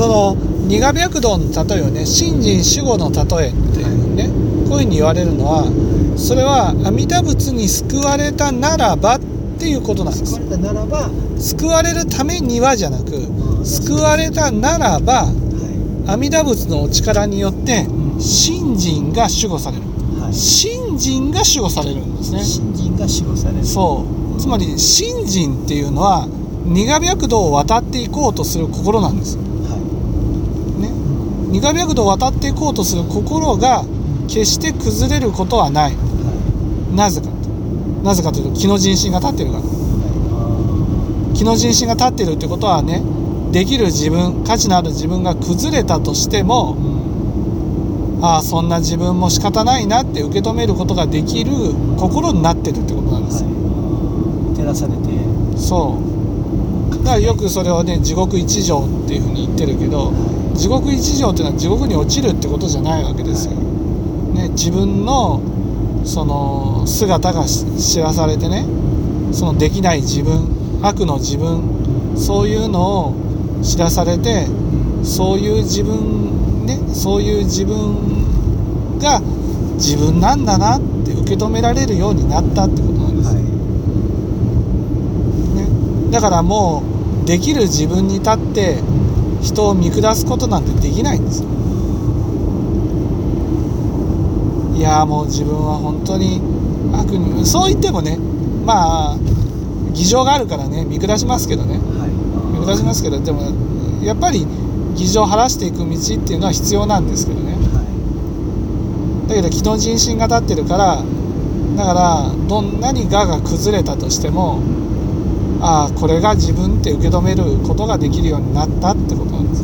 その苦白道の例えをね信心守護の例えっていうね、こういうふうに言われるのはそれは阿弥陀仏に救われたならばっていうことなんです。救われたならば、は救われるためにはじゃなく救われたならば阿弥陀仏のお力によって信心が守護される。い、はい、信心が守護されるんですね。信心が守護される。そう。つまり信心っていうのは苦白道を渡っていこうとする心なんです。よ苦白道を渡っていこうとする心が決して崩れることはない。い、はなぜかなぜかというと気の人心が立ってるから。い、は気の人心が立ってるってことはねできる自分価値のある自分が崩れたとしてもい、うん、ああそんな自分も仕方ないなって受け止めることができる心になってるってことなんです。よ、はい、照らされて、そう。だからよくそれをね地獄一条っていうふうに言ってるけど地獄一条っていうのは地獄に落ちるってことじゃないわけですよ、ね、自分のその姿がし知らされてねそのできない自分悪の自分そういうのを知らされてそういう自分ねそういう自分が自分なんだなって受け止められるようになったってことなんですよ、はね、だからもうできる自分に立って人を見下すことなんてできないんです。よいやーもう自分は本当に悪にそう言ってもねまあ偽情があるからね見下しますけどね。い、はい、見下しますけどでもやっぱり偽情を晴らしていく道っていうのは必要なんですけどね。はだけど気の人心が立ってるからだからどんなに我が崩れたとしてもああこれが自分って受け止めることができるようになったってことなんです